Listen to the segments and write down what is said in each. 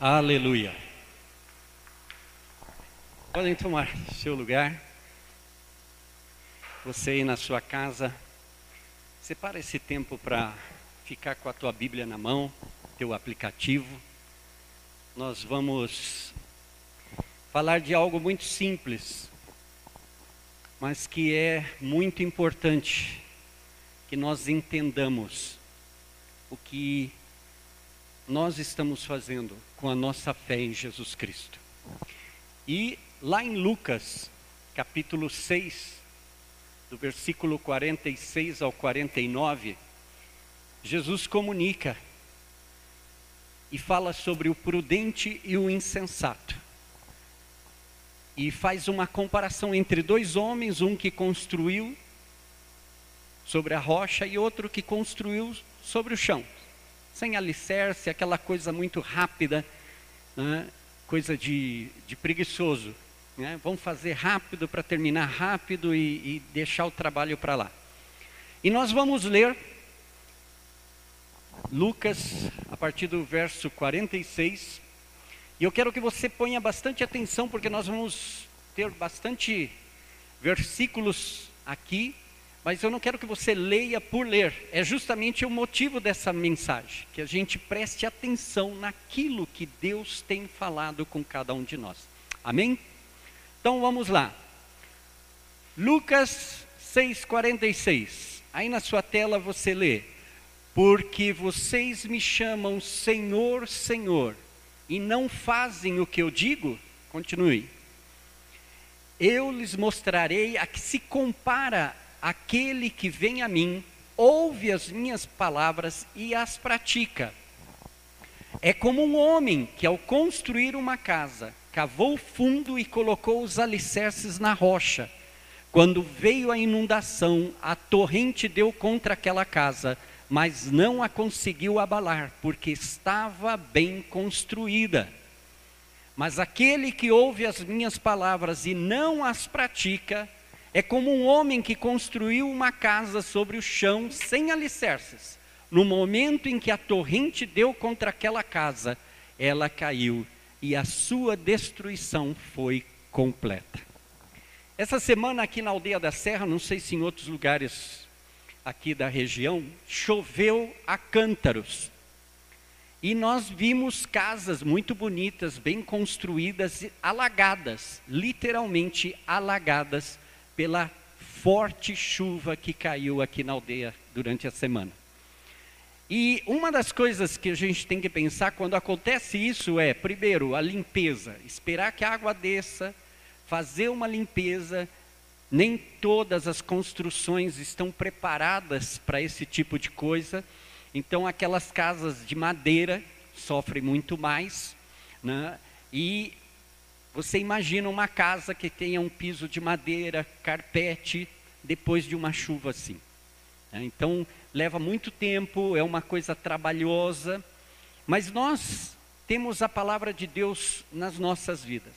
Aleluia. Podem tomar seu lugar. Você aí na sua casa, separa esse tempo para ficar com a tua Bíblia na mão, teu aplicativo. Nós vamos falar de algo muito simples, mas que é muito importante que nós entendamos o que nós estamos fazendo com a nossa fé em Jesus Cristo. E lá em Lucas, capítulo 6, do versículo 46 ao 49, Jesus comunica e fala sobre o prudente e o insensato. E faz uma comparação entre dois homens, um que construiu sobre a rocha e outro que construiu sobre o chão sem alicerce, aquela coisa muito rápida, né? coisa de, de preguiçoso. Né? Vamos fazer rápido para terminar rápido e, e deixar o trabalho para lá. E nós vamos ler Lucas, a partir do verso 46. E eu quero que você ponha bastante atenção, porque nós vamos ter bastante versículos aqui mas eu não quero que você leia por ler. É justamente o motivo dessa mensagem, que a gente preste atenção naquilo que Deus tem falado com cada um de nós. Amém? Então vamos lá. Lucas 6:46. Aí na sua tela você lê: Porque vocês me chamam Senhor, Senhor, e não fazem o que eu digo? Continue. Eu lhes mostrarei a que se compara aquele que vem a mim, ouve as minhas palavras e as pratica. É como um homem que, ao construir uma casa, cavou fundo e colocou os alicerces na rocha. Quando veio a inundação, a torrente deu contra aquela casa, mas não a conseguiu abalar, porque estava bem construída. Mas aquele que ouve as minhas palavras e não as pratica, é como um homem que construiu uma casa sobre o chão sem alicerces. No momento em que a torrente deu contra aquela casa, ela caiu e a sua destruição foi completa. Essa semana aqui na aldeia da Serra, não sei se em outros lugares aqui da região, choveu a cântaros. E nós vimos casas muito bonitas, bem construídas, alagadas, literalmente alagadas pela forte chuva que caiu aqui na aldeia durante a semana. E uma das coisas que a gente tem que pensar quando acontece isso é, primeiro, a limpeza, esperar que a água desça, fazer uma limpeza. Nem todas as construções estão preparadas para esse tipo de coisa. Então, aquelas casas de madeira sofrem muito mais. Né? E você imagina uma casa que tenha um piso de madeira, carpete, depois de uma chuva assim. Né? Então, leva muito tempo, é uma coisa trabalhosa, mas nós temos a palavra de Deus nas nossas vidas.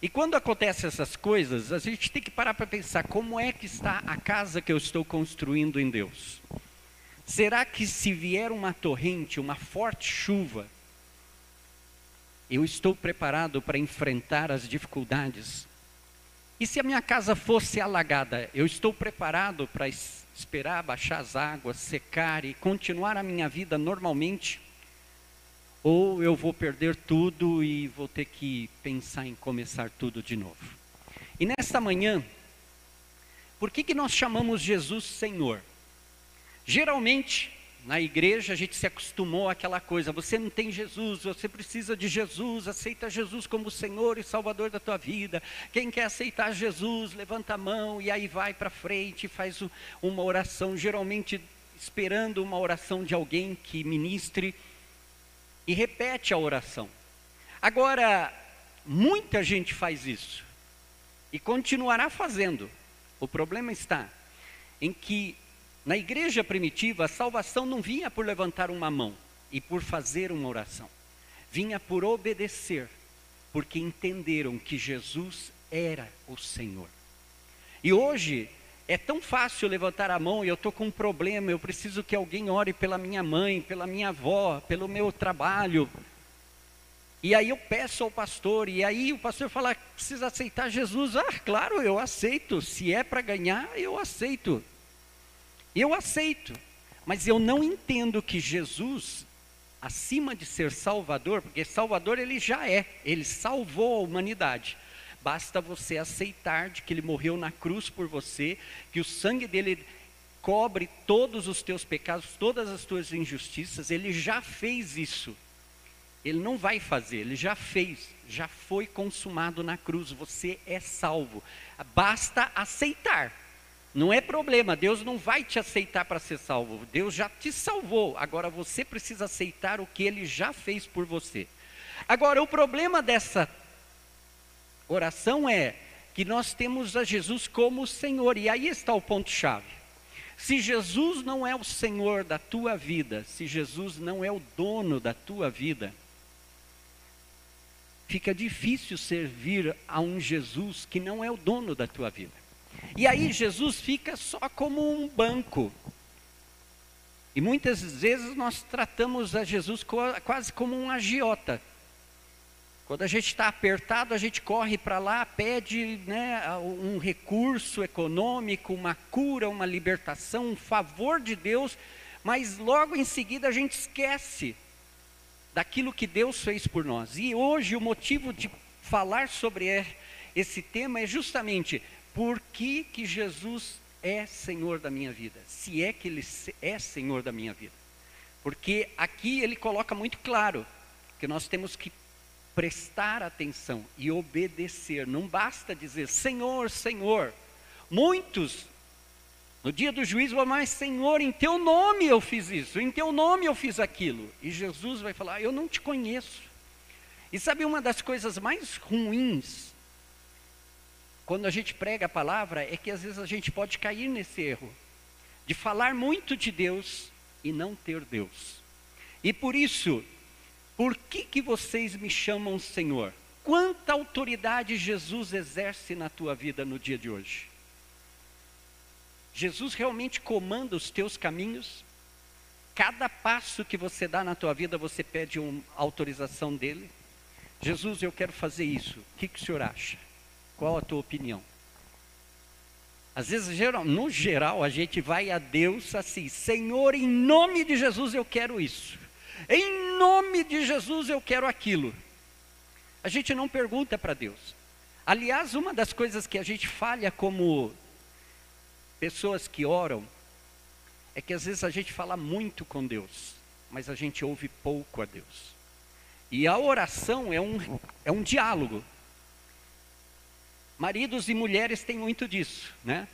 E quando acontecem essas coisas, a gente tem que parar para pensar como é que está a casa que eu estou construindo em Deus. Será que se vier uma torrente, uma forte chuva, eu estou preparado para enfrentar as dificuldades. E se a minha casa fosse alagada, eu estou preparado para esperar baixar as águas, secar e continuar a minha vida normalmente? Ou eu vou perder tudo e vou ter que pensar em começar tudo de novo? E nesta manhã, por que, que nós chamamos Jesus Senhor? Geralmente, na igreja a gente se acostumou àquela coisa, você não tem Jesus, você precisa de Jesus, aceita Jesus como Senhor e Salvador da tua vida. Quem quer aceitar Jesus, levanta a mão e aí vai para frente, faz uma oração, geralmente esperando uma oração de alguém que ministre e repete a oração. Agora, muita gente faz isso e continuará fazendo. O problema está em que na igreja primitiva, a salvação não vinha por levantar uma mão e por fazer uma oração, vinha por obedecer, porque entenderam que Jesus era o Senhor. E hoje é tão fácil levantar a mão e eu estou com um problema, eu preciso que alguém ore pela minha mãe, pela minha avó, pelo meu trabalho. E aí eu peço ao pastor, e aí o pastor fala: precisa aceitar Jesus. Ah, claro, eu aceito. Se é para ganhar, eu aceito. Eu aceito. Mas eu não entendo que Jesus, acima de ser Salvador, porque Salvador ele já é, ele salvou a humanidade. Basta você aceitar de que ele morreu na cruz por você, que o sangue dele cobre todos os teus pecados, todas as tuas injustiças, ele já fez isso. Ele não vai fazer, ele já fez, já foi consumado na cruz, você é salvo. Basta aceitar. Não é problema, Deus não vai te aceitar para ser salvo. Deus já te salvou. Agora você precisa aceitar o que ele já fez por você. Agora, o problema dessa oração é que nós temos a Jesus como Senhor, e aí está o ponto-chave. Se Jesus não é o Senhor da tua vida, se Jesus não é o dono da tua vida, fica difícil servir a um Jesus que não é o dono da tua vida. E aí Jesus fica só como um banco. E muitas vezes nós tratamos a Jesus quase como um agiota. Quando a gente está apertado, a gente corre para lá, pede né, um recurso econômico, uma cura, uma libertação, um favor de Deus, mas logo em seguida a gente esquece daquilo que Deus fez por nós. E hoje o motivo de falar sobre esse tema é justamente por que, que Jesus é Senhor da minha vida, se é que Ele é Senhor da minha vida. Porque aqui ele coloca muito claro que nós temos que prestar atenção e obedecer. Não basta dizer Senhor, Senhor. Muitos, no dia do juízo, vão, mas Senhor, em teu nome eu fiz isso, em teu nome eu fiz aquilo. E Jesus vai falar: Eu não te conheço. E sabe uma das coisas mais ruins, quando a gente prega a palavra, é que às vezes a gente pode cair nesse erro, de falar muito de Deus e não ter Deus. E por isso, por que, que vocês me chamam Senhor? Quanta autoridade Jesus exerce na tua vida no dia de hoje? Jesus realmente comanda os teus caminhos? Cada passo que você dá na tua vida, você pede uma autorização dele? Jesus, eu quero fazer isso. O que, que o senhor acha? Qual a tua opinião? Às vezes, geral, no geral, a gente vai a Deus assim: Senhor, em nome de Jesus eu quero isso. Em nome de Jesus eu quero aquilo. A gente não pergunta para Deus. Aliás, uma das coisas que a gente falha como pessoas que oram é que às vezes a gente fala muito com Deus, mas a gente ouve pouco a Deus. E a oração é um, é um diálogo. Maridos e mulheres têm muito disso, né?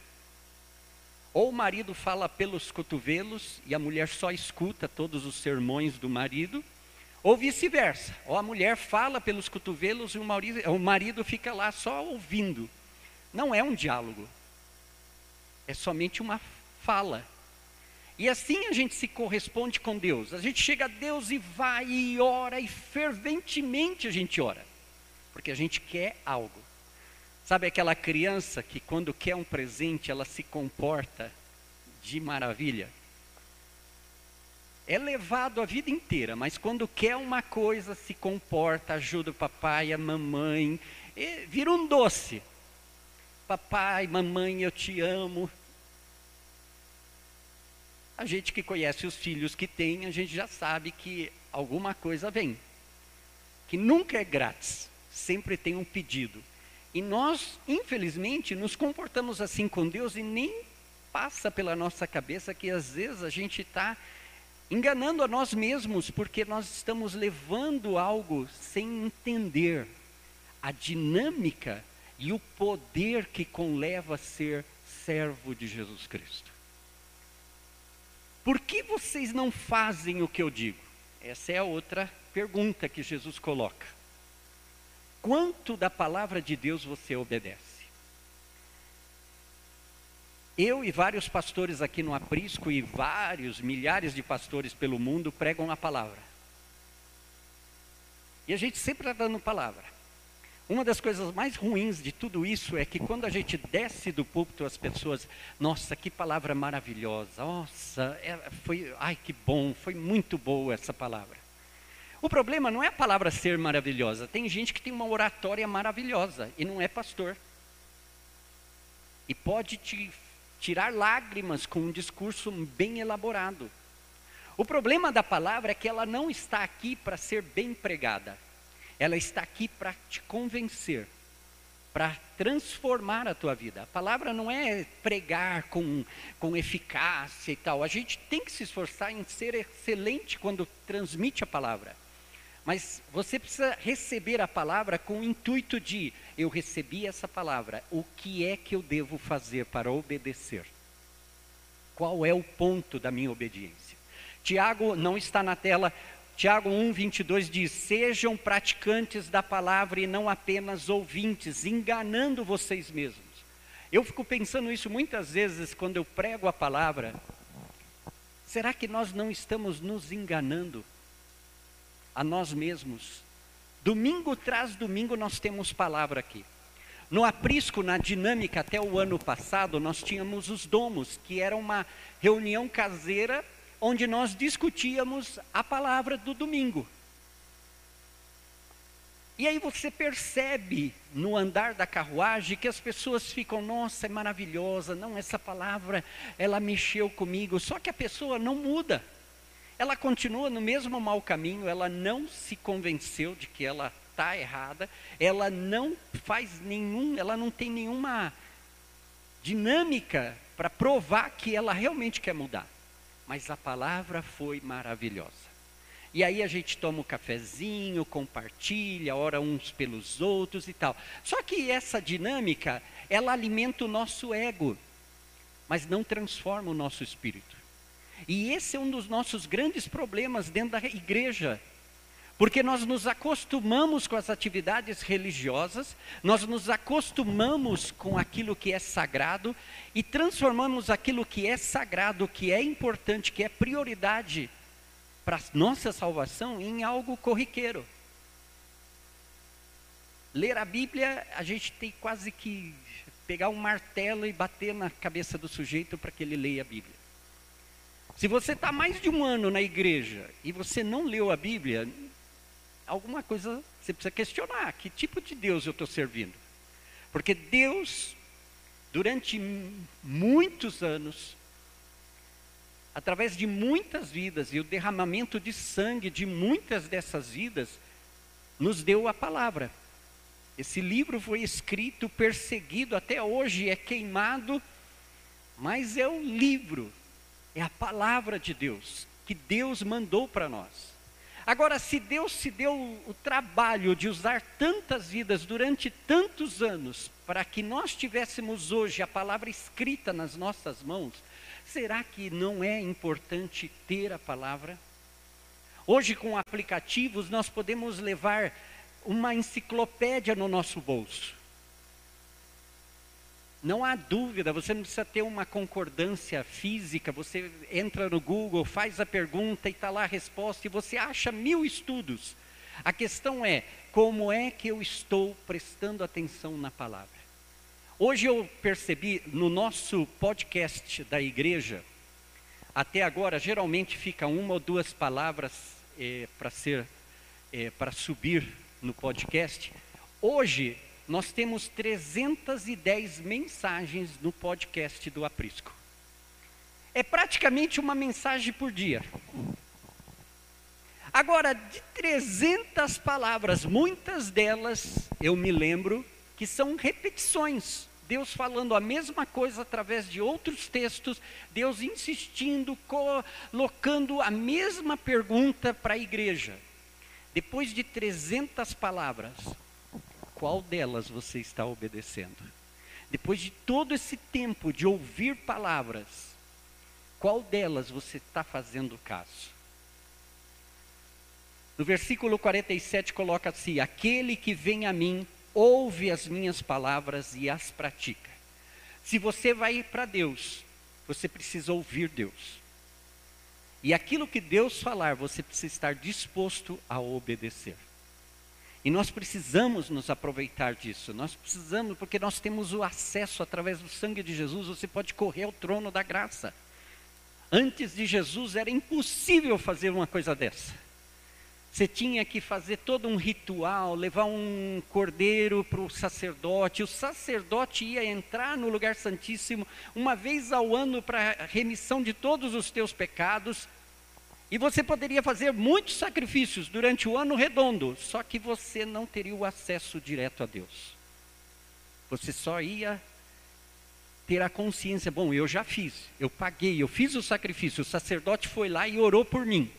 Ou o marido fala pelos cotovelos e a mulher só escuta todos os sermões do marido, ou vice-versa. Ou a mulher fala pelos cotovelos e o marido, o marido fica lá só ouvindo. Não é um diálogo, é somente uma fala. E assim a gente se corresponde com Deus. A gente chega a Deus e vai e ora, e ferventemente a gente ora, porque a gente quer algo. Sabe aquela criança que quando quer um presente ela se comporta de maravilha? É levado a vida inteira, mas quando quer uma coisa se comporta, ajuda o papai, a mamãe, vira um doce. Papai, mamãe, eu te amo. A gente que conhece os filhos que tem, a gente já sabe que alguma coisa vem. Que nunca é grátis, sempre tem um pedido. E nós, infelizmente, nos comportamos assim com Deus e nem passa pela nossa cabeça que às vezes a gente está enganando a nós mesmos, porque nós estamos levando algo sem entender a dinâmica e o poder que conleva ser servo de Jesus Cristo. Por que vocês não fazem o que eu digo? Essa é a outra pergunta que Jesus coloca quanto da palavra de Deus você obedece. Eu e vários pastores aqui no Aprisco e vários, milhares de pastores pelo mundo pregam a palavra. E a gente sempre está dando palavra. Uma das coisas mais ruins de tudo isso é que quando a gente desce do púlpito, as pessoas, nossa, que palavra maravilhosa, nossa, é, foi, ai que bom, foi muito boa essa palavra. O problema não é a palavra ser maravilhosa. Tem gente que tem uma oratória maravilhosa e não é pastor. E pode te tirar lágrimas com um discurso bem elaborado. O problema da palavra é que ela não está aqui para ser bem pregada. Ela está aqui para te convencer, para transformar a tua vida. A palavra não é pregar com, com eficácia e tal. A gente tem que se esforçar em ser excelente quando transmite a palavra. Mas você precisa receber a palavra com o intuito de: eu recebi essa palavra, o que é que eu devo fazer para obedecer? Qual é o ponto da minha obediência? Tiago não está na tela. Tiago 1, 22 diz: Sejam praticantes da palavra e não apenas ouvintes, enganando vocês mesmos. Eu fico pensando isso muitas vezes quando eu prego a palavra. Será que nós não estamos nos enganando a nós mesmos? Domingo tras domingo nós temos palavra aqui. No aprisco, na dinâmica, até o ano passado, nós tínhamos os domos, que era uma reunião caseira onde nós discutíamos a palavra do domingo. E aí você percebe no andar da carruagem que as pessoas ficam, nossa, é maravilhosa, não, essa palavra, ela mexeu comigo, só que a pessoa não muda. Ela continua no mesmo mau caminho, ela não se convenceu de que ela está errada, ela não faz nenhum, ela não tem nenhuma dinâmica para provar que ela realmente quer mudar. Mas a palavra foi maravilhosa. E aí a gente toma um cafezinho, compartilha, ora uns pelos outros e tal. Só que essa dinâmica, ela alimenta o nosso ego, mas não transforma o nosso espírito. E esse é um dos nossos grandes problemas dentro da igreja. Porque nós nos acostumamos com as atividades religiosas, nós nos acostumamos com aquilo que é sagrado e transformamos aquilo que é sagrado, que é importante, que é prioridade para nossa salvação em algo corriqueiro. Ler a Bíblia, a gente tem quase que pegar um martelo e bater na cabeça do sujeito para que ele leia a Bíblia. Se você está mais de um ano na igreja e você não leu a Bíblia, alguma coisa você precisa questionar: que tipo de Deus eu estou servindo? Porque Deus, durante muitos anos, através de muitas vidas e o derramamento de sangue de muitas dessas vidas, nos deu a palavra. Esse livro foi escrito, perseguido, até hoje é queimado, mas é o livro, é a palavra de Deus, que Deus mandou para nós. Agora, se Deus se deu o trabalho de usar tantas vidas durante tantos anos para que nós tivéssemos hoje a palavra escrita nas nossas mãos, será que não é importante ter a palavra? Hoje, com aplicativos, nós podemos levar uma enciclopédia no nosso bolso. Não há dúvida, você não precisa ter uma concordância física, você entra no Google, faz a pergunta e está lá a resposta e você acha mil estudos. A questão é, como é que eu estou prestando atenção na palavra? Hoje eu percebi no nosso podcast da igreja, até agora geralmente fica uma ou duas palavras é, para ser, é, para subir no podcast. Hoje nós temos 310 mensagens no podcast do Aprisco. É praticamente uma mensagem por dia. Agora, de 300 palavras, muitas delas eu me lembro que são repetições. Deus falando a mesma coisa através de outros textos, Deus insistindo, colocando a mesma pergunta para a igreja. Depois de 300 palavras, qual delas você está obedecendo? Depois de todo esse tempo de ouvir palavras, qual delas você está fazendo caso? No versículo 47 coloca assim: Aquele que vem a mim, ouve as minhas palavras e as pratica. Se você vai para Deus, você precisa ouvir Deus. E aquilo que Deus falar, você precisa estar disposto a obedecer. E nós precisamos nos aproveitar disso. Nós precisamos, porque nós temos o acesso através do sangue de Jesus, você pode correr ao trono da graça. Antes de Jesus era impossível fazer uma coisa dessa. Você tinha que fazer todo um ritual, levar um cordeiro para o sacerdote. O sacerdote ia entrar no lugar santíssimo uma vez ao ano para remissão de todos os teus pecados. E você poderia fazer muitos sacrifícios durante o ano redondo, só que você não teria o acesso direto a Deus. Você só ia ter a consciência: bom, eu já fiz, eu paguei, eu fiz o sacrifício, o sacerdote foi lá e orou por mim.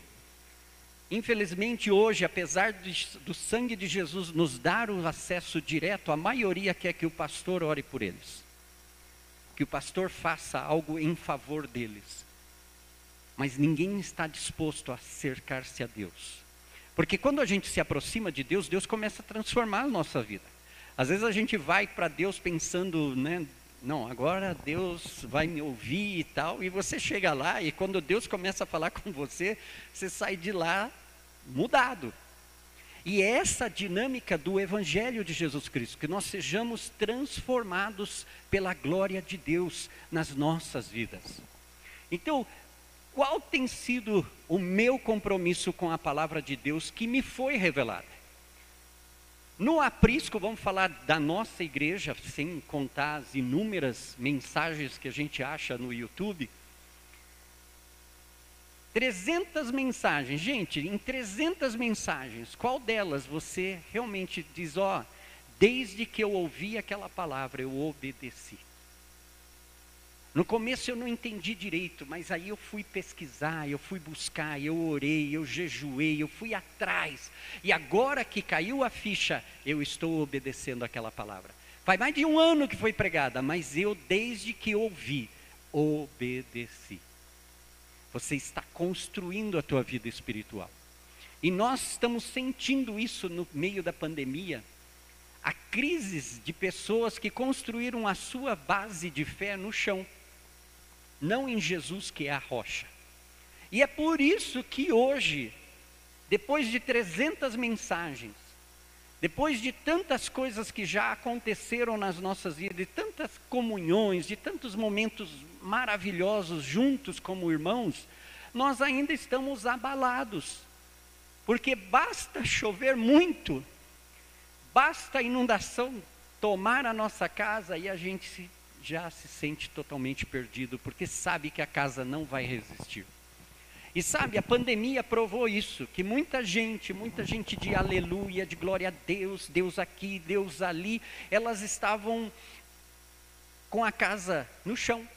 Infelizmente, hoje, apesar do sangue de Jesus nos dar o acesso direto, a maioria quer que o pastor ore por eles, que o pastor faça algo em favor deles. Mas ninguém está disposto a cercar-se a Deus. Porque quando a gente se aproxima de Deus, Deus começa a transformar a nossa vida. Às vezes a gente vai para Deus pensando, né, não, agora Deus vai me ouvir e tal, e você chega lá e quando Deus começa a falar com você, você sai de lá mudado. E é essa dinâmica do Evangelho de Jesus Cristo, que nós sejamos transformados pela glória de Deus nas nossas vidas. Então, qual tem sido o meu compromisso com a palavra de Deus que me foi revelada? No aprisco, vamos falar da nossa igreja, sem contar as inúmeras mensagens que a gente acha no YouTube. 300 mensagens, gente, em 300 mensagens, qual delas você realmente diz, ó, oh, desde que eu ouvi aquela palavra, eu obedeci? No começo eu não entendi direito, mas aí eu fui pesquisar, eu fui buscar, eu orei, eu jejuei, eu fui atrás. E agora que caiu a ficha, eu estou obedecendo aquela palavra. Faz mais de um ano que foi pregada, mas eu, desde que ouvi, obedeci. Você está construindo a tua vida espiritual. E nós estamos sentindo isso no meio da pandemia. Há crises de pessoas que construíram a sua base de fé no chão não em Jesus que é a rocha. E é por isso que hoje, depois de 300 mensagens, depois de tantas coisas que já aconteceram nas nossas vidas, de tantas comunhões, de tantos momentos maravilhosos juntos como irmãos, nós ainda estamos abalados. Porque basta chover muito, basta a inundação tomar a nossa casa e a gente se já se sente totalmente perdido, porque sabe que a casa não vai resistir. E sabe, a pandemia provou isso, que muita gente, muita gente de aleluia, de glória a Deus, Deus aqui, Deus ali, elas estavam com a casa no chão.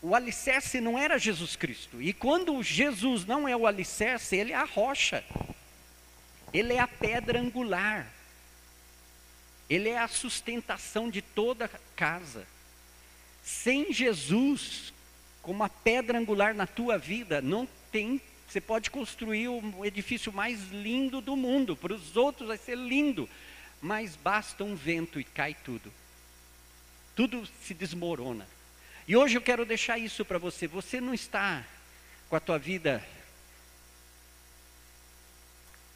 O alicerce não era Jesus Cristo. E quando Jesus não é o alicerce, ele é a rocha. Ele é a pedra angular. Ele é a sustentação de toda a casa. Sem Jesus como a pedra angular na tua vida, não tem. Você pode construir o edifício mais lindo do mundo, para os outros vai ser lindo, mas basta um vento e cai tudo. Tudo se desmorona. E hoje eu quero deixar isso para você. Você não está com a tua vida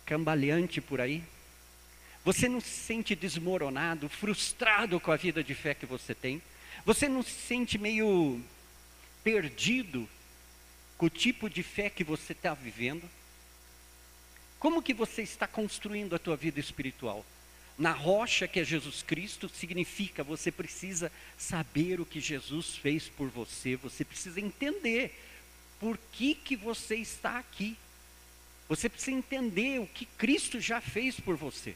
cambaleante por aí? Você não se sente desmoronado, frustrado com a vida de fé que você tem? Você não se sente meio perdido com o tipo de fé que você está vivendo? Como que você está construindo a tua vida espiritual? Na rocha que é Jesus Cristo, significa você precisa saber o que Jesus fez por você, você precisa entender por que, que você está aqui. Você precisa entender o que Cristo já fez por você.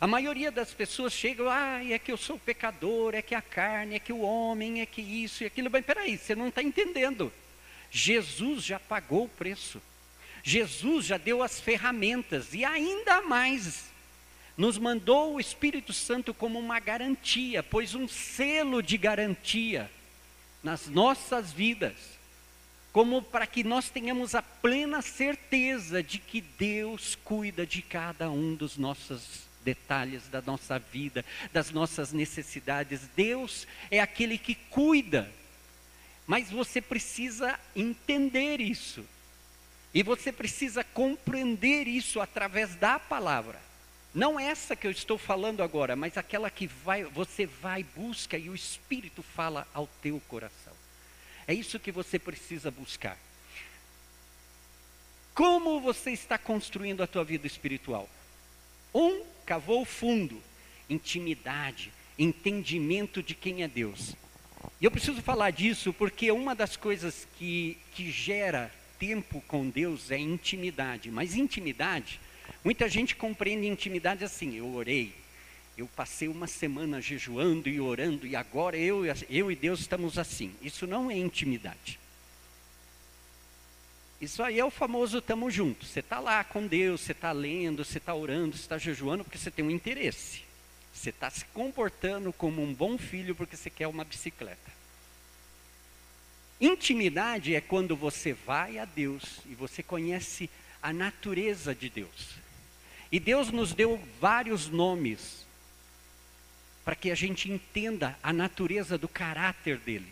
A maioria das pessoas chegam, ah, é que eu sou pecador, é que a carne, é que o homem, é que isso e aquilo. Mas peraí, você não está entendendo. Jesus já pagou o preço. Jesus já deu as ferramentas e ainda mais nos mandou o Espírito Santo como uma garantia, pois um selo de garantia nas nossas vidas, como para que nós tenhamos a plena certeza de que Deus cuida de cada um dos nossos detalhes da nossa vida, das nossas necessidades. Deus é aquele que cuida. Mas você precisa entender isso. E você precisa compreender isso através da palavra. Não essa que eu estou falando agora, mas aquela que vai, você vai, busca e o Espírito fala ao teu coração. É isso que você precisa buscar. Como você está construindo a tua vida espiritual? Um cavou fundo, intimidade, entendimento de quem é Deus. E eu preciso falar disso porque uma das coisas que, que gera tempo com Deus é intimidade. Mas intimidade, muita gente compreende intimidade assim: eu orei, eu passei uma semana jejuando e orando e agora eu, eu e Deus estamos assim. Isso não é intimidade. Isso aí é o famoso estamos juntos. Você está lá com Deus, você está lendo, você está orando, você está jejuando porque você tem um interesse. Você está se comportando como um bom filho porque você quer uma bicicleta. Intimidade é quando você vai a Deus e você conhece a natureza de Deus. E Deus nos deu vários nomes para que a gente entenda a natureza do caráter dele.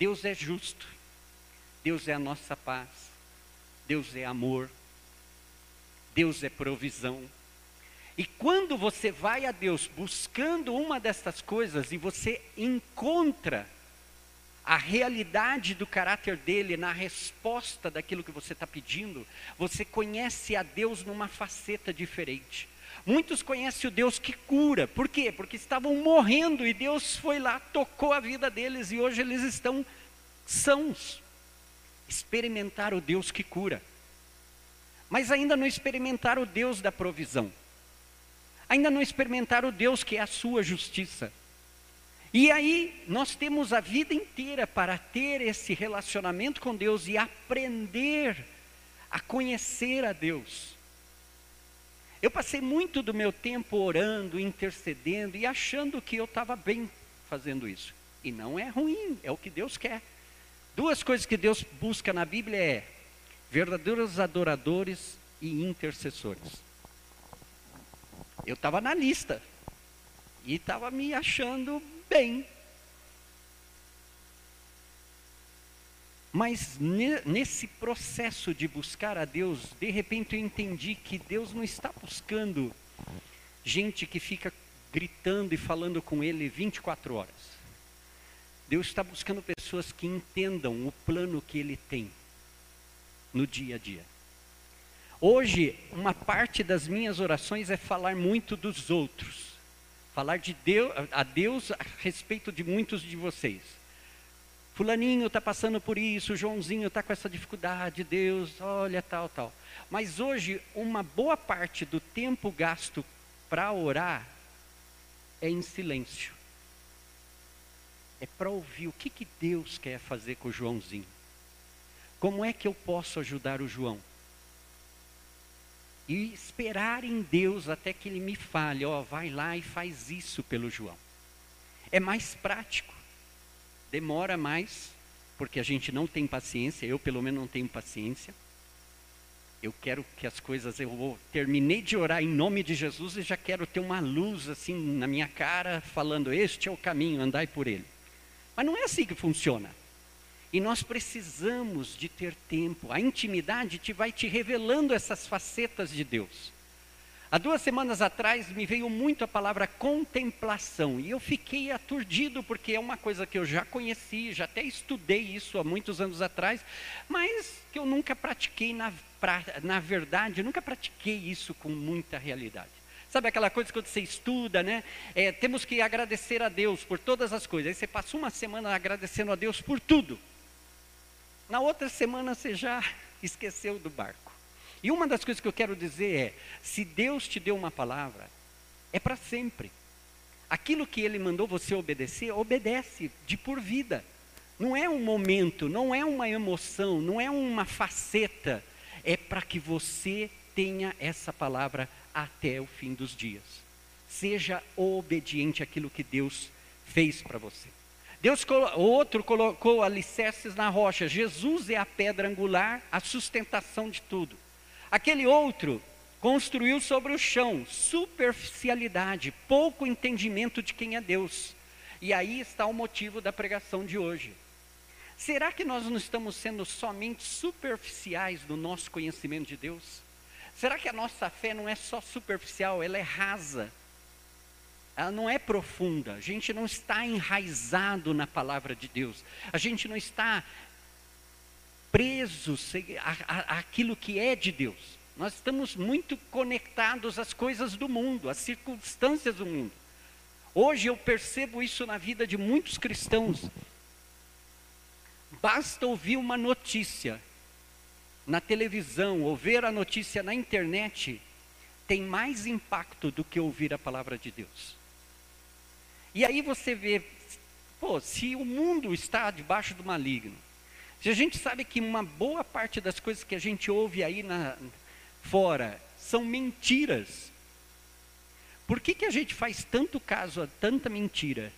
Deus é justo, Deus é a nossa paz, Deus é amor, Deus é provisão. E quando você vai a Deus buscando uma dessas coisas e você encontra a realidade do caráter dele na resposta daquilo que você está pedindo, você conhece a Deus numa faceta diferente. Muitos conhecem o Deus que cura, por quê? Porque estavam morrendo e Deus foi lá, tocou a vida deles e hoje eles estão sãos. Experimentar o Deus que cura, mas ainda não experimentaram o Deus da provisão, ainda não experimentaram o Deus que é a sua justiça. E aí nós temos a vida inteira para ter esse relacionamento com Deus e aprender a conhecer a Deus. Eu passei muito do meu tempo orando, intercedendo e achando que eu estava bem fazendo isso. E não é ruim, é o que Deus quer. Duas coisas que Deus busca na Bíblia é verdadeiros adoradores e intercessores. Eu estava na lista e estava me achando bem. Mas nesse processo de buscar a Deus, de repente eu entendi que Deus não está buscando gente que fica gritando e falando com Ele 24 horas. Deus está buscando pessoas que entendam o plano que Ele tem no dia a dia. Hoje, uma parte das minhas orações é falar muito dos outros falar de Deus, a Deus a respeito de muitos de vocês. Fulaninho está passando por isso, Joãozinho está com essa dificuldade, Deus, olha tal, tal. Mas hoje, uma boa parte do tempo gasto para orar é em silêncio. É para ouvir o que, que Deus quer fazer com o Joãozinho. Como é que eu posso ajudar o João? e esperar em Deus até que Ele me fale: ó, oh, vai lá e faz isso pelo João. É mais prático, demora mais, porque a gente não tem paciência, eu pelo menos não tenho paciência. Eu quero que as coisas, eu vou, terminei de orar em nome de Jesus e já quero ter uma luz assim na minha cara, falando: Este é o caminho, andai por ele. Mas não é assim que funciona. E nós precisamos de ter tempo. A intimidade te vai te revelando essas facetas de Deus. Há duas semanas atrás me veio muito a palavra contemplação e eu fiquei aturdido porque é uma coisa que eu já conheci, já até estudei isso há muitos anos atrás, mas que eu nunca pratiquei na, pra, na verdade, nunca pratiquei isso com muita realidade. Sabe aquela coisa que você estuda, né? É, temos que agradecer a Deus por todas as coisas. Aí você passa uma semana agradecendo a Deus por tudo. Na outra semana você já esqueceu do barco. E uma das coisas que eu quero dizer é: se Deus te deu uma palavra, é para sempre. Aquilo que Ele mandou você obedecer, obedece de por vida. Não é um momento, não é uma emoção, não é uma faceta. É para que você tenha essa palavra até o fim dos dias. Seja obediente àquilo que Deus fez para você. Deus, outro colocou alicerces na rocha. Jesus é a pedra angular, a sustentação de tudo. Aquele outro construiu sobre o chão, superficialidade, pouco entendimento de quem é Deus. E aí está o motivo da pregação de hoje. Será que nós não estamos sendo somente superficiais no nosso conhecimento de Deus? Será que a nossa fé não é só superficial, ela é rasa? ela não é profunda, a gente não está enraizado na palavra de Deus, a gente não está presos àquilo que é de Deus. Nós estamos muito conectados às coisas do mundo, às circunstâncias do mundo. Hoje eu percebo isso na vida de muitos cristãos. Basta ouvir uma notícia na televisão ou ver a notícia na internet, tem mais impacto do que ouvir a palavra de Deus. E aí você vê, pô, se o mundo está debaixo do maligno, se a gente sabe que uma boa parte das coisas que a gente ouve aí na, fora são mentiras, por que, que a gente faz tanto caso a tanta mentira?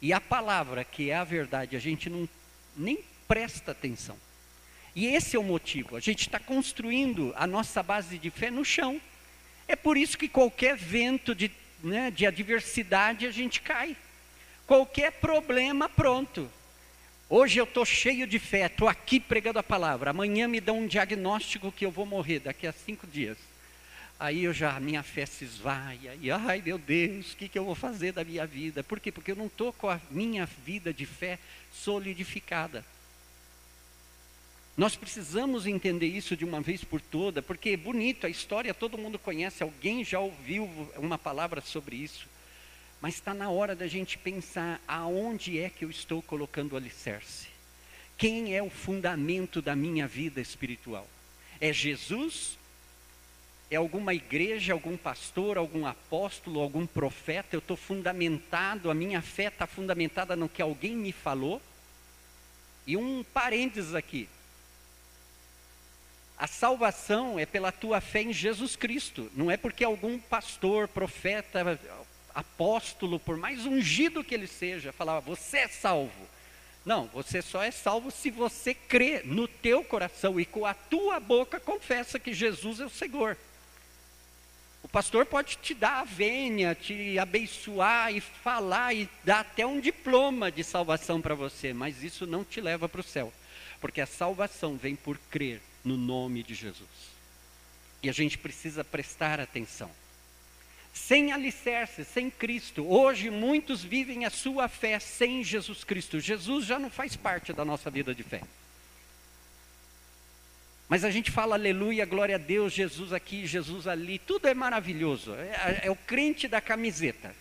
E a palavra, que é a verdade, a gente não nem presta atenção. E esse é o motivo. A gente está construindo a nossa base de fé no chão. É por isso que qualquer vento de, né, de adversidade a gente cai. Qualquer problema, pronto. Hoje eu estou cheio de fé, estou aqui pregando a palavra. Amanhã me dão um diagnóstico que eu vou morrer daqui a cinco dias. Aí eu já, minha fé se esvaia, e ai meu Deus, o que, que eu vou fazer da minha vida? Por quê? Porque eu não estou com a minha vida de fé solidificada. Nós precisamos entender isso de uma vez por toda, porque é bonito, a história todo mundo conhece, alguém já ouviu uma palavra sobre isso. Mas está na hora da gente pensar aonde é que eu estou colocando o alicerce. Quem é o fundamento da minha vida espiritual? É Jesus? É alguma igreja, algum pastor, algum apóstolo, algum profeta? Eu estou fundamentado, a minha fé está fundamentada no que alguém me falou? E um parênteses aqui. A salvação é pela tua fé em Jesus Cristo, não é porque algum pastor, profeta, apóstolo, por mais ungido que ele seja, falava, você é salvo. Não, você só é salvo se você crê no teu coração e com a tua boca confessa que Jesus é o Senhor. O pastor pode te dar a vênia, te abençoar e falar e dar até um diploma de salvação para você, mas isso não te leva para o céu, porque a salvação vem por crer no nome de Jesus. E a gente precisa prestar atenção. Sem alicerce, sem Cristo. Hoje muitos vivem a sua fé sem Jesus Cristo. Jesus já não faz parte da nossa vida de fé. Mas a gente fala aleluia, glória a Deus, Jesus aqui, Jesus ali, tudo é maravilhoso. É, é o crente da camiseta.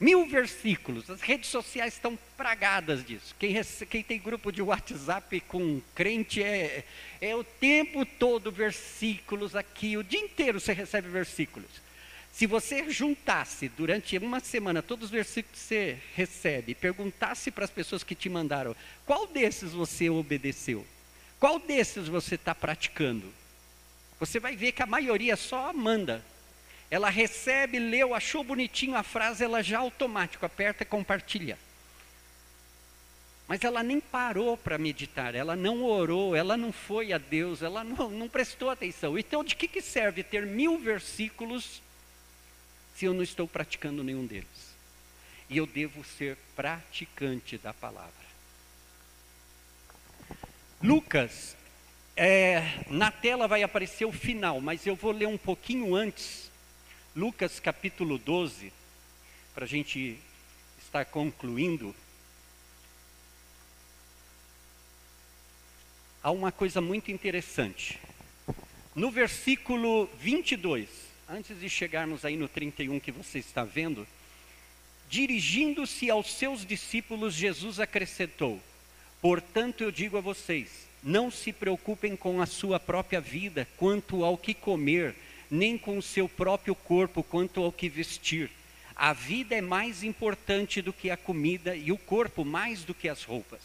Mil versículos, as redes sociais estão pragadas disso. Quem, quem, tem grupo de WhatsApp com crente é, é o tempo todo versículos aqui, o dia inteiro você recebe versículos. Se você juntasse durante uma semana todos os versículos que você recebe, perguntasse para as pessoas que te mandaram, qual desses você obedeceu? Qual desses você está praticando? Você vai ver que a maioria só manda, ela recebe, leu, achou bonitinho a frase, ela já automático aperta e compartilha. Mas ela nem parou para meditar, ela não orou, ela não foi a Deus, ela não, não prestou atenção. Então, de que, que serve ter mil versículos se eu não estou praticando nenhum deles? E eu devo ser praticante da palavra. Lucas, é, na tela vai aparecer o final, mas eu vou ler um pouquinho antes Lucas capítulo 12, para a gente estar concluindo. Há uma coisa muito interessante. No versículo 22, antes de chegarmos aí no 31 que você está vendo, dirigindo-se aos seus discípulos, Jesus acrescentou: Portanto, eu digo a vocês, não se preocupem com a sua própria vida quanto ao que comer nem com o seu próprio corpo quanto ao que vestir. A vida é mais importante do que a comida e o corpo mais do que as roupas.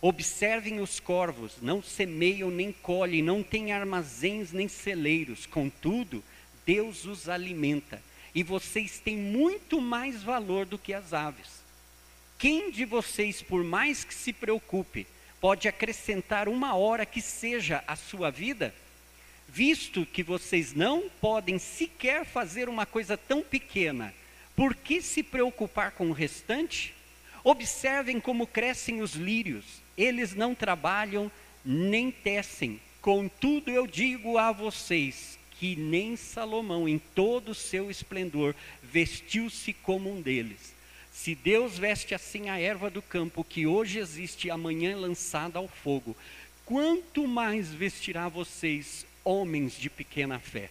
Observem os corvos, não semeiam nem colhem, não têm armazéns nem celeiros, contudo, Deus os alimenta. E vocês têm muito mais valor do que as aves. Quem de vocês, por mais que se preocupe, pode acrescentar uma hora que seja à sua vida? Visto que vocês não podem sequer fazer uma coisa tão pequena, por que se preocupar com o restante? Observem como crescem os lírios, eles não trabalham nem tecem. Contudo, eu digo a vocês que nem Salomão, em todo o seu esplendor, vestiu-se como um deles. Se Deus veste assim a erva do campo, que hoje existe e amanhã lançada ao fogo, quanto mais vestirá vocês, homens de pequena fé.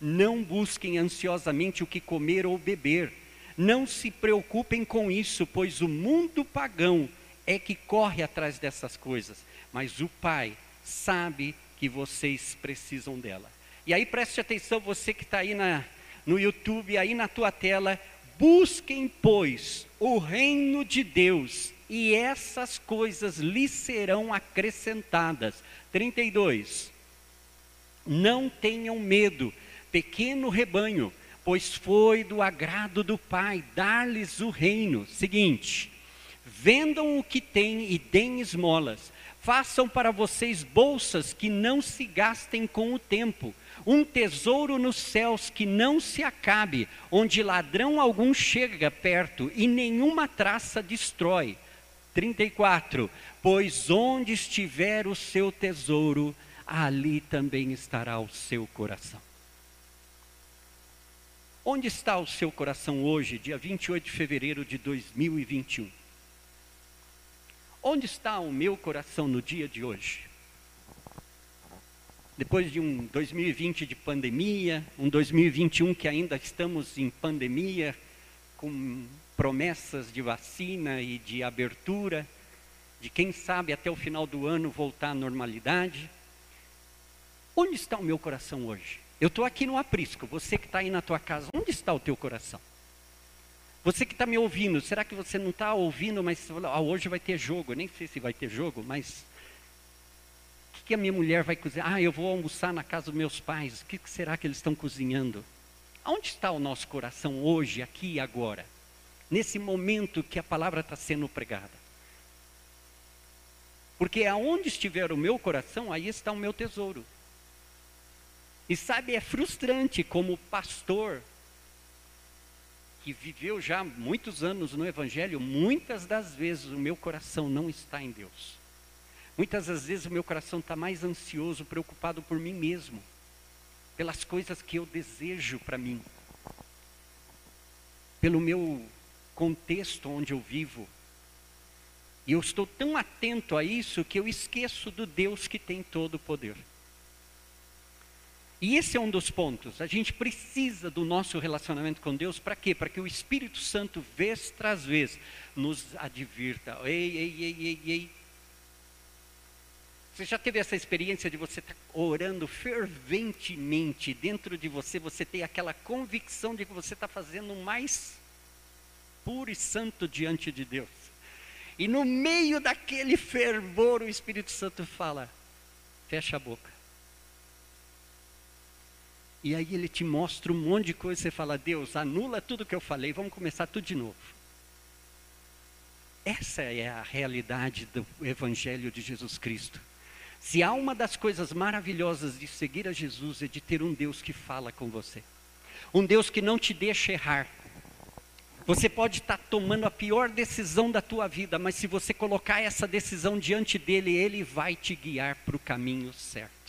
Não busquem ansiosamente o que comer ou beber. Não se preocupem com isso, pois o mundo pagão é que corre atrás dessas coisas. Mas o Pai sabe que vocês precisam dela. E aí preste atenção, você que está aí na, no YouTube, aí na tua tela, busquem, pois, o reino de Deus, e essas coisas lhes serão acrescentadas. 32. Não tenham medo, pequeno rebanho, pois foi do agrado do Pai dar-lhes o reino. Seguinte: vendam o que têm e deem esmolas. Façam para vocês bolsas que não se gastem com o tempo, um tesouro nos céus que não se acabe, onde ladrão algum chega perto e nenhuma traça destrói. 34. Pois onde estiver o seu tesouro, ali também estará o seu coração. Onde está o seu coração hoje, dia 28 de fevereiro de 2021? Onde está o meu coração no dia de hoje? Depois de um 2020 de pandemia, um 2021 que ainda estamos em pandemia, com promessas de vacina e de abertura, de quem sabe até o final do ano voltar à normalidade. Onde está o meu coração hoje? Eu estou aqui no aprisco, você que está aí na tua casa, onde está o teu coração? Você que está me ouvindo, será que você não está ouvindo, mas ah, hoje vai ter jogo? Eu nem sei se vai ter jogo, mas o que, que, a minha mulher vai cozinhar? Ah, eu vou almoçar na casa dos meus pais. O que, que será que eles estão cozinhando? Onde está o nosso coração hoje, aqui e agora? Nesse momento que a palavra está sendo pregada. Porque aonde estiver o meu coração, aí está o meu tesouro. E sabe, é frustrante como pastor que viveu já muitos anos no Evangelho, muitas das vezes o meu coração não está em Deus. Muitas das vezes o meu coração está mais ansioso, preocupado por mim mesmo, pelas coisas que eu desejo para mim, pelo meu contexto onde eu vivo. E eu estou tão atento a isso que eu esqueço do Deus que tem todo o poder. E esse é um dos pontos. A gente precisa do nosso relacionamento com Deus para quê? Para que o Espírito Santo, vez tras vez, nos advirta. Ei, ei, ei, ei, ei. Você já teve essa experiência de você estar tá orando ferventemente dentro de você, você tem aquela convicção de que você está fazendo o mais puro e santo diante de Deus. E no meio daquele fervor, o Espírito Santo fala: fecha a boca. E aí ele te mostra um monte de coisa, você fala, Deus, anula tudo que eu falei, vamos começar tudo de novo. Essa é a realidade do Evangelho de Jesus Cristo. Se há uma das coisas maravilhosas de seguir a Jesus é de ter um Deus que fala com você. Um Deus que não te deixa errar. Você pode estar tomando a pior decisão da tua vida, mas se você colocar essa decisão diante dele, ele vai te guiar para o caminho certo.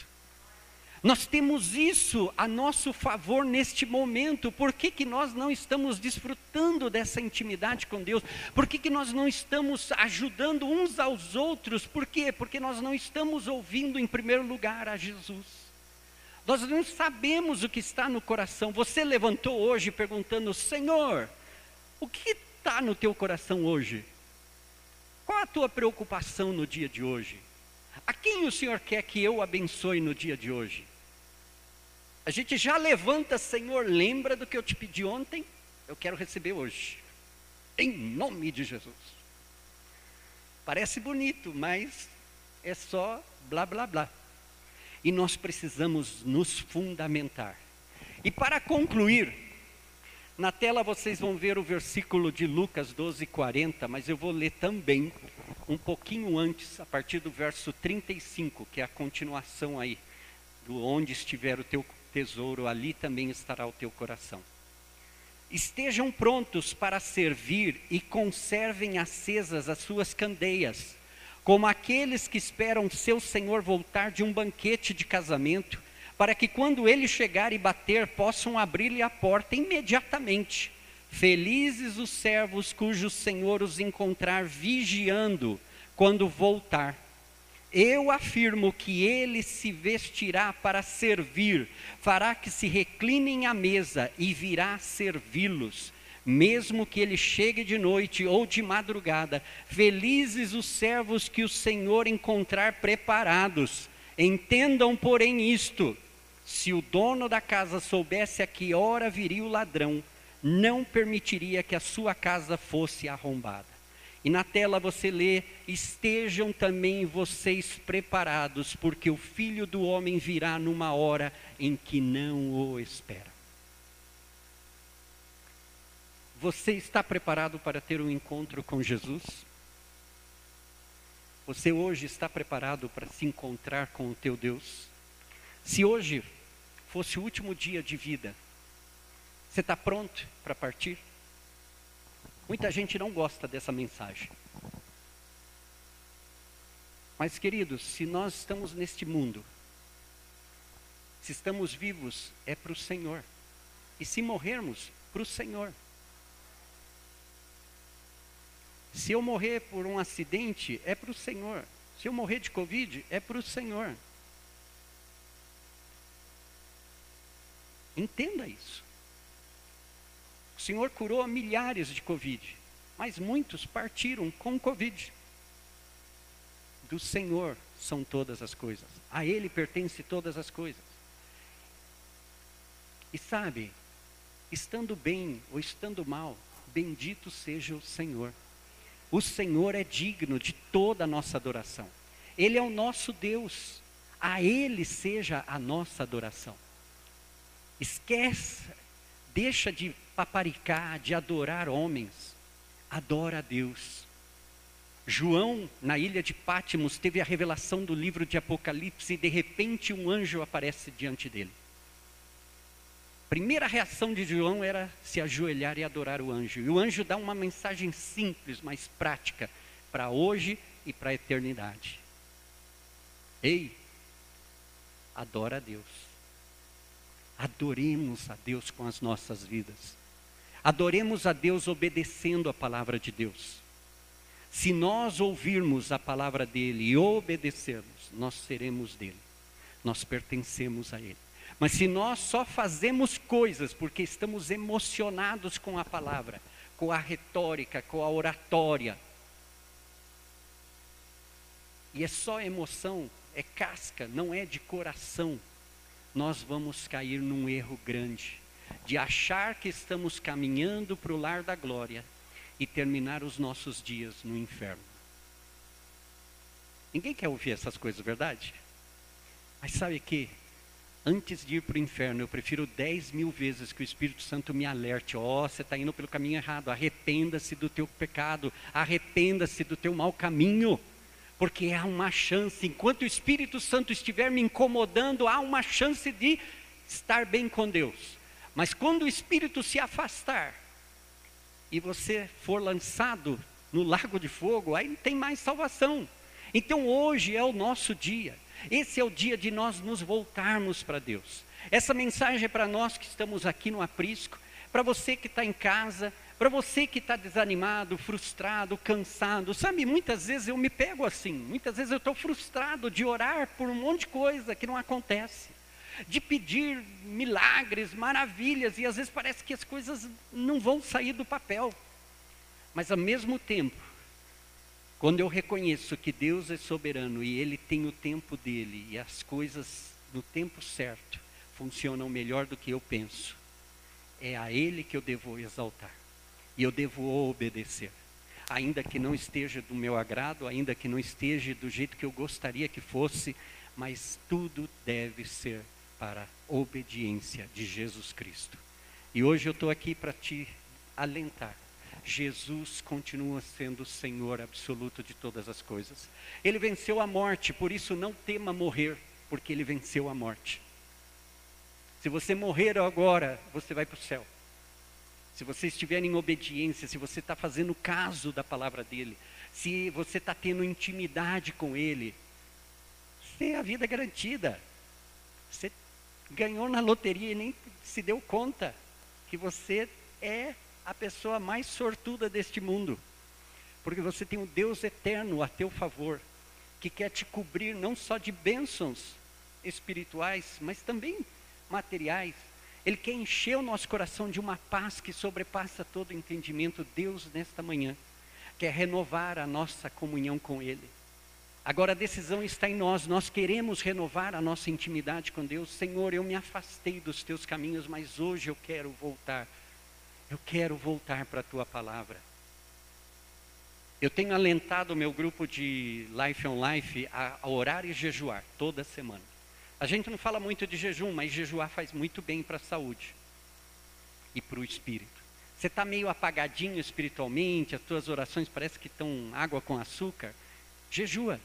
Nós temos isso a nosso favor neste momento. Por que, que nós não estamos desfrutando dessa intimidade com Deus? Por que, que nós não estamos ajudando uns aos outros? Por quê? Porque nós não estamos ouvindo em primeiro lugar a Jesus. Nós não sabemos o que está no coração. Você levantou hoje perguntando: Senhor, o que está no teu coração hoje? Qual a tua preocupação no dia de hoje? A quem o Senhor quer que eu abençoe no dia de hoje? A gente já levanta, Senhor, lembra do que eu te pedi ontem? Eu quero receber hoje. Em nome de Jesus. Parece bonito, mas é só blá blá blá. E nós precisamos nos fundamentar. E para concluir, na tela vocês vão ver o versículo de Lucas 12, 40, mas eu vou ler também um pouquinho antes, a partir do verso 35, que é a continuação aí, do onde estiver o teu tesouro, ali também estará o teu coração. Estejam prontos para servir e conservem acesas as suas candeias, como aqueles que esperam seu senhor voltar de um banquete de casamento, para que quando ele chegar e bater, possam abrir-lhe a porta imediatamente. Felizes os servos cujo senhor os encontrar vigiando quando voltar. Eu afirmo que ele se vestirá para servir, fará que se reclinem à mesa e virá servi-los. Mesmo que ele chegue de noite ou de madrugada, felizes os servos que o Senhor encontrar preparados. Entendam, porém, isto: se o dono da casa soubesse a que hora viria o ladrão, não permitiria que a sua casa fosse arrombada. E na tela você lê: Estejam também vocês preparados, porque o filho do homem virá numa hora em que não o espera. Você está preparado para ter um encontro com Jesus? Você hoje está preparado para se encontrar com o teu Deus? Se hoje fosse o último dia de vida, você está pronto para partir? Muita gente não gosta dessa mensagem. Mas, queridos, se nós estamos neste mundo, se estamos vivos, é para o Senhor. E se morrermos, para o Senhor. Se eu morrer por um acidente, é para o Senhor. Se eu morrer de Covid, é para o Senhor. Entenda isso. O Senhor curou milhares de Covid, mas muitos partiram com Covid. Do Senhor são todas as coisas, a Ele pertence todas as coisas. E sabe, estando bem ou estando mal, bendito seja o Senhor. O Senhor é digno de toda a nossa adoração. Ele é o nosso Deus. A Ele seja a nossa adoração. Esquece, deixa de paparicar, de adorar homens. Adora a Deus. João, na ilha de Pátimos, teve a revelação do livro de Apocalipse e de repente um anjo aparece diante dele. Primeira reação de João era se ajoelhar e adorar o anjo. E o anjo dá uma mensagem simples, mas prática, para hoje e para a eternidade. Ei, adora a Deus. Adoremos a Deus com as nossas vidas. Adoremos a Deus obedecendo a palavra de Deus. Se nós ouvirmos a palavra dele e obedecermos, nós seremos dele. Nós pertencemos a ele. Mas se nós só fazemos coisas porque estamos emocionados com a palavra, com a retórica, com a oratória, e é só emoção, é casca, não é de coração, nós vamos cair num erro grande de achar que estamos caminhando para o lar da glória e terminar os nossos dias no inferno. Ninguém quer ouvir essas coisas, verdade? Mas sabe que, antes de ir para o inferno, eu prefiro dez mil vezes que o Espírito Santo me alerte: ó, oh, você está indo pelo caminho errado, arrependa-se do teu pecado, arrependa-se do teu mau caminho. Porque há uma chance, enquanto o Espírito Santo estiver me incomodando, há uma chance de estar bem com Deus. Mas quando o espírito se afastar e você for lançado no lago de fogo, aí não tem mais salvação. Então hoje é o nosso dia. Esse é o dia de nós nos voltarmos para Deus. Essa mensagem é para nós que estamos aqui no aprisco, para você que está em casa, para você que está desanimado, frustrado, cansado. Sabe, muitas vezes eu me pego assim, muitas vezes eu estou frustrado de orar por um monte de coisa que não acontece de pedir milagres, maravilhas, e às vezes parece que as coisas não vão sair do papel. Mas ao mesmo tempo, quando eu reconheço que Deus é soberano e Ele tem o tempo dele e as coisas no tempo certo funcionam melhor do que eu penso, é a Ele que eu devo exaltar e eu devo obedecer. Ainda que não esteja do meu agrado, ainda que não esteja do jeito que eu gostaria que fosse, mas tudo deve ser para a obediência de Jesus Cristo. E hoje eu estou aqui para te alentar. Jesus continua sendo o Senhor absoluto de todas as coisas. Ele venceu a morte, por isso não tema morrer, porque ele venceu a morte. Se você morrer agora, você vai para o céu. Se você estiver em obediência, se você está fazendo caso da palavra dele, se você está tendo intimidade com ele, você tem a vida garantida. Você ganhou na loteria e nem se deu conta que você é a pessoa mais sortuda deste mundo. Porque você tem um Deus eterno a teu favor, que quer te cobrir não só de bênçãos espirituais, mas também materiais. Ele quer encher o nosso coração de uma paz que sobrepassa todo entendimento. Deus, nesta manhã, quer renovar a nossa comunhão com Ele. Agora a decisão está em nós, nós queremos renovar a nossa intimidade com Deus. Senhor, eu me afastei dos teus caminhos, mas hoje eu quero voltar. Eu quero voltar para a tua palavra. Eu tenho alentado o meu grupo de Life on Life a, orar e jejuar toda semana. A gente não fala muito de jejum, mas jejuar faz muito bem para a saúde e para o espírito. Você está meio apagadinho espiritualmente, as suas orações parecem que estão água com açúcar. Jejua.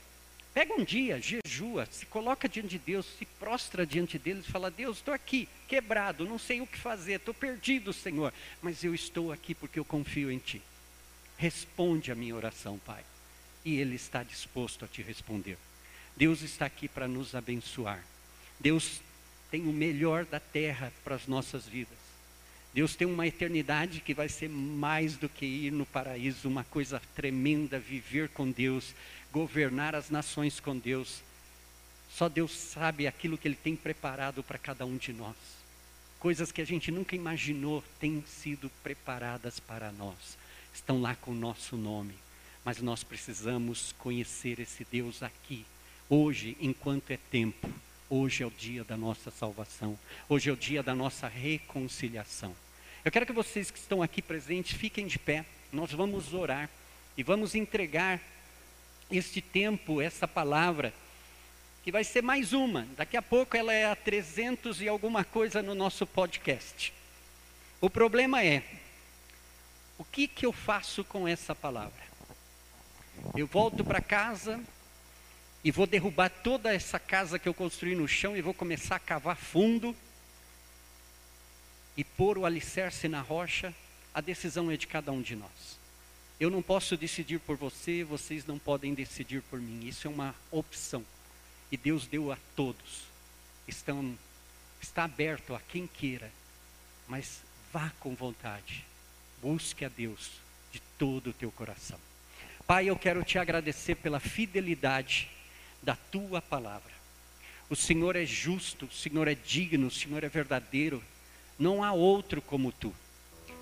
Pega um dia, jejua, se coloca diante de Deus, se prostra diante dele e fala: Deus, estou aqui, quebrado, não sei o que fazer, estou perdido, Senhor, mas eu estou aqui porque eu confio em Ti. Responde a minha oração, Pai. E Ele está disposto a te responder. Deus está aqui para nos abençoar. Deus tem o melhor da terra para as nossas vidas. Deus tem uma eternidade que vai ser mais do que ir no paraíso, uma coisa tremenda, viver com Deus, governar as nações com Deus. Só Deus sabe aquilo que Ele tem preparado para cada um de nós. Coisas que a gente nunca imaginou têm sido preparadas para nós estão lá com o nosso nome. Mas nós precisamos conhecer esse Deus aqui, hoje, enquanto é tempo. Hoje é o dia da nossa salvação. Hoje é o dia da nossa reconciliação. Eu quero que vocês que estão aqui presentes fiquem de pé. Nós vamos orar e vamos entregar este tempo, essa palavra, que vai ser mais uma. Daqui a pouco ela é a 300 e alguma coisa no nosso podcast. O problema é, o que, que eu faço com essa palavra? Eu volto para casa e vou derrubar toda essa casa que eu construí no chão e vou começar a cavar fundo e pôr o alicerce na rocha. A decisão é de cada um de nós. Eu não posso decidir por você, vocês não podem decidir por mim. Isso é uma opção. E Deus deu a todos. Estão, está aberto a quem queira, mas vá com vontade. Busque a Deus de todo o teu coração. Pai, eu quero te agradecer pela fidelidade da tua palavra. O Senhor é justo, o Senhor é digno, o Senhor é verdadeiro. Não há outro como tu.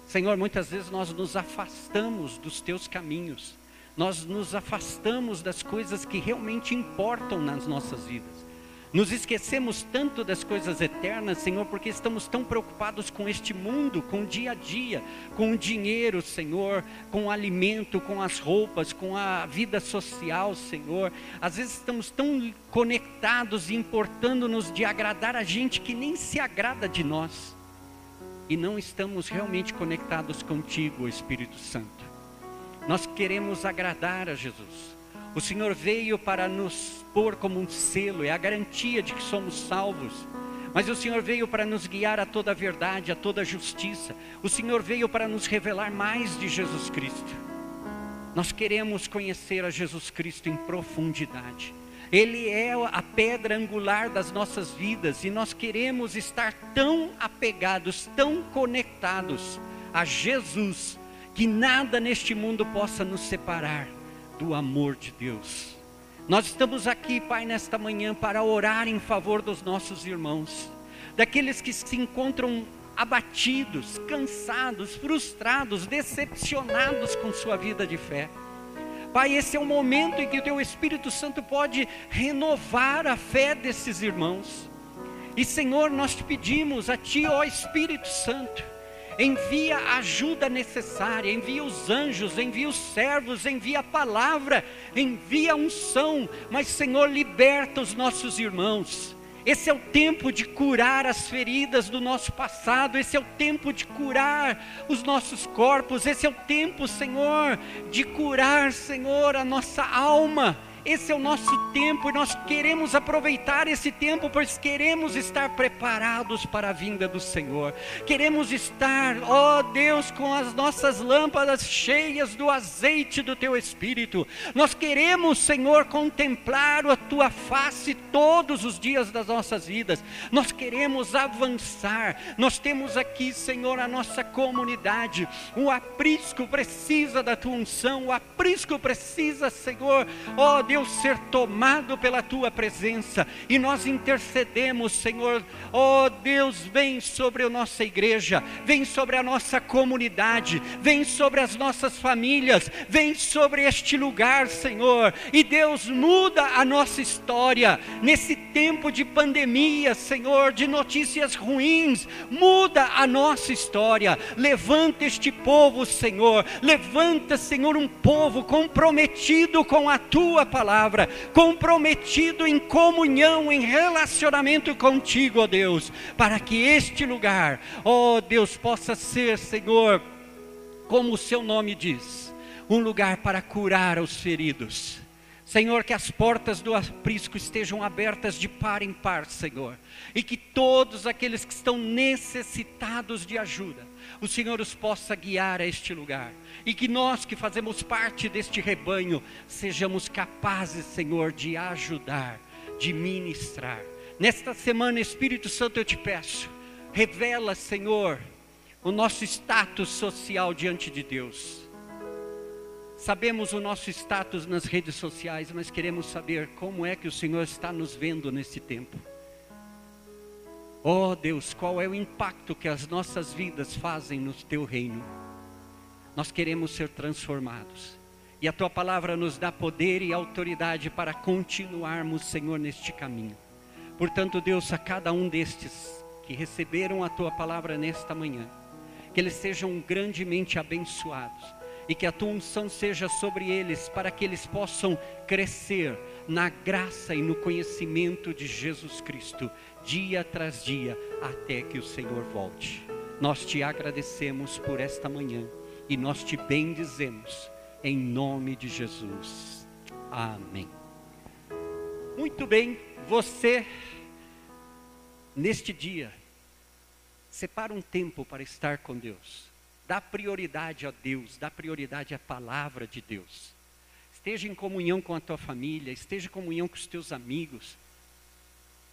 Senhor, muitas vezes nós nos afastamos dos teus caminhos. Nós nos afastamos das coisas que realmente importam nas nossas vidas. Nos esquecemos tanto das coisas eternas, Senhor, porque estamos tão preocupados com este mundo, com o dia a dia, com o dinheiro, Senhor, com o alimento, com as roupas, com a vida social, Senhor. Às vezes estamos tão conectados e importando-nos de agradar a gente que nem se agrada de nós. E não estamos realmente conectados contigo, Espírito Santo. Nós queremos agradar a Jesus. O Senhor veio para nos pôr como um selo, é a garantia de que somos salvos. Mas o Senhor veio para nos guiar a toda a verdade, a toda a justiça. O Senhor veio para nos revelar mais de Jesus Cristo. Nós queremos conhecer a Jesus Cristo em profundidade. Ele é a pedra angular das nossas vidas e nós queremos estar tão apegados, tão conectados a Jesus, que nada neste mundo possa nos separar do amor de Deus. Nós estamos aqui, Pai, nesta manhã para orar em favor dos nossos irmãos, daqueles que se encontram abatidos, cansados, frustrados, decepcionados com sua vida de fé. Pai, esse é o momento em que o Teu Espírito Santo pode renovar a fé desses irmãos. E Senhor, nós te pedimos a Ti, ó Espírito Santo, envia a ajuda necessária, envia os anjos, envia os servos, envia a palavra, envia a unção, mas Senhor, liberta os nossos irmãos. Esse é o tempo de curar as feridas do nosso passado, esse é o tempo de curar os nossos corpos, esse é o tempo, Senhor, de curar, Senhor, a nossa alma esse é o nosso tempo e nós queremos aproveitar esse tempo, pois queremos estar preparados para a vinda do Senhor. Queremos estar, ó Deus, com as nossas lâmpadas cheias do azeite do teu espírito. Nós queremos, Senhor, contemplar a tua face todos os dias das nossas vidas. Nós queremos avançar. Nós temos aqui, Senhor, a nossa comunidade. O aprisco precisa da tua unção, o aprisco precisa, Senhor, ó Deus Deus, ser tomado pela tua presença. E nós intercedemos, Senhor. Ó Deus, vem sobre a nossa igreja, vem sobre a nossa comunidade, vem sobre as nossas famílias, vem sobre este lugar, Senhor. E Deus, muda a nossa história nesse tempo de pandemia, Senhor, de notícias ruins. Muda a nossa história. Levanta este povo, Senhor. Levanta, Senhor, um povo comprometido com a tua palavra, comprometido em comunhão, em relacionamento contigo, ó Deus, para que este lugar, ó Deus, possa ser, Senhor, como o seu nome diz, um lugar para curar os feridos. Senhor, que as portas do aprisco estejam abertas de par em par, Senhor, e que todos aqueles que estão necessitados de ajuda, o Senhor os possa guiar a este lugar e que nós que fazemos parte deste rebanho sejamos capazes, Senhor, de ajudar, de ministrar. Nesta semana, Espírito Santo, eu te peço, revela, Senhor, o nosso status social diante de Deus. Sabemos o nosso status nas redes sociais, mas queremos saber como é que o Senhor está nos vendo nesse tempo. Oh Deus, qual é o impacto que as nossas vidas fazem no teu reino? Nós queremos ser transformados. E a tua palavra nos dá poder e autoridade para continuarmos, Senhor, neste caminho. Portanto, Deus, a cada um destes que receberam a tua palavra nesta manhã, que eles sejam grandemente abençoados e que a tua unção seja sobre eles para que eles possam crescer na graça e no conhecimento de Jesus Cristo dia tras dia, até que o Senhor volte. Nós te agradecemos por esta manhã e nós te bendizemos, em nome de Jesus. Amém. Muito bem, você, neste dia, separa um tempo para estar com Deus. Dá prioridade a Deus, dá prioridade à palavra de Deus. Esteja em comunhão com a tua família, esteja em comunhão com os teus amigos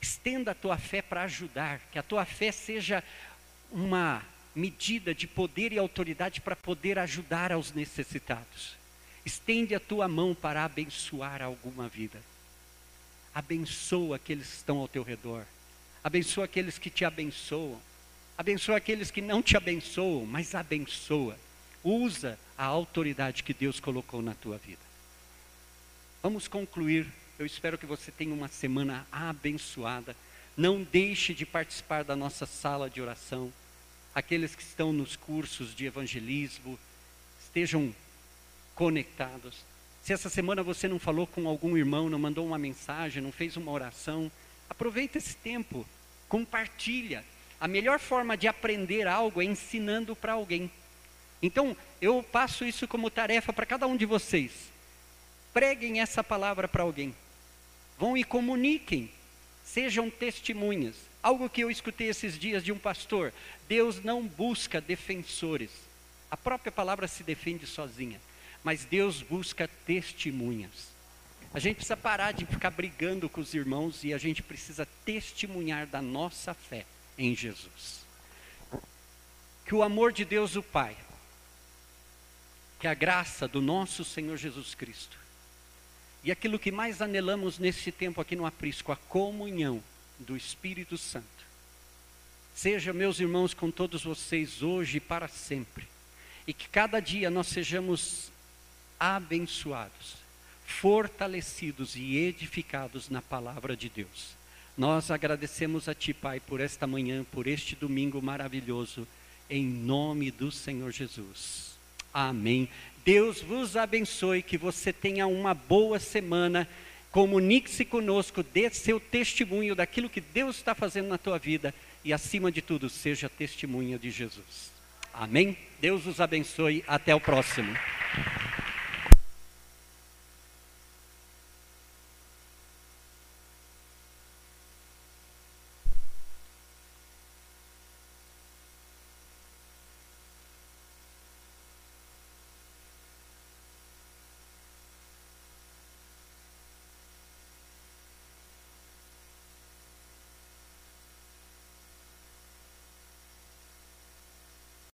Estenda a tua fé para ajudar, que a tua fé seja uma medida de poder e autoridade para poder ajudar aos necessitados. Estende a tua mão para abençoar alguma vida. Abençoa aqueles que estão ao teu redor. Abençoa aqueles que te abençoam. Abençoa aqueles que não te abençoam, mas abençoa. Usa a autoridade que Deus colocou na tua vida. Vamos concluir eu espero que você tenha uma semana abençoada. Não deixe de participar da nossa sala de oração. Aqueles que estão nos cursos de evangelismo, estejam conectados. Se essa semana você não falou com algum irmão, não mandou uma mensagem, não fez uma oração, aproveita esse tempo, compartilha. A melhor forma de aprender algo é ensinando para alguém. Então, eu passo isso como tarefa para cada um de vocês. Preguem essa palavra para alguém. Vão e comuniquem, sejam testemunhas. Algo que eu escutei esses dias de um pastor: Deus não busca defensores. A própria palavra se defende sozinha, mas Deus busca testemunhas. A gente precisa parar de ficar brigando com os irmãos e a gente precisa testemunhar da nossa fé em Jesus. Que o amor de Deus, o Pai, que a graça do nosso Senhor Jesus Cristo, e aquilo que mais anelamos nesse tempo aqui no aprisco, a comunhão do Espírito Santo. Seja, meus irmãos, com todos vocês hoje e para sempre. E que cada dia nós sejamos abençoados, fortalecidos e edificados na palavra de Deus. Nós agradecemos a Ti, Pai, por esta manhã, por este domingo maravilhoso, em nome do Senhor Jesus. Amém. Deus vos abençoe, que você tenha uma boa semana. Comunique-se conosco, dê seu testemunho daquilo que Deus está fazendo na tua vida e, acima de tudo, seja testemunha de Jesus. Amém? Deus os abençoe. Até o próximo.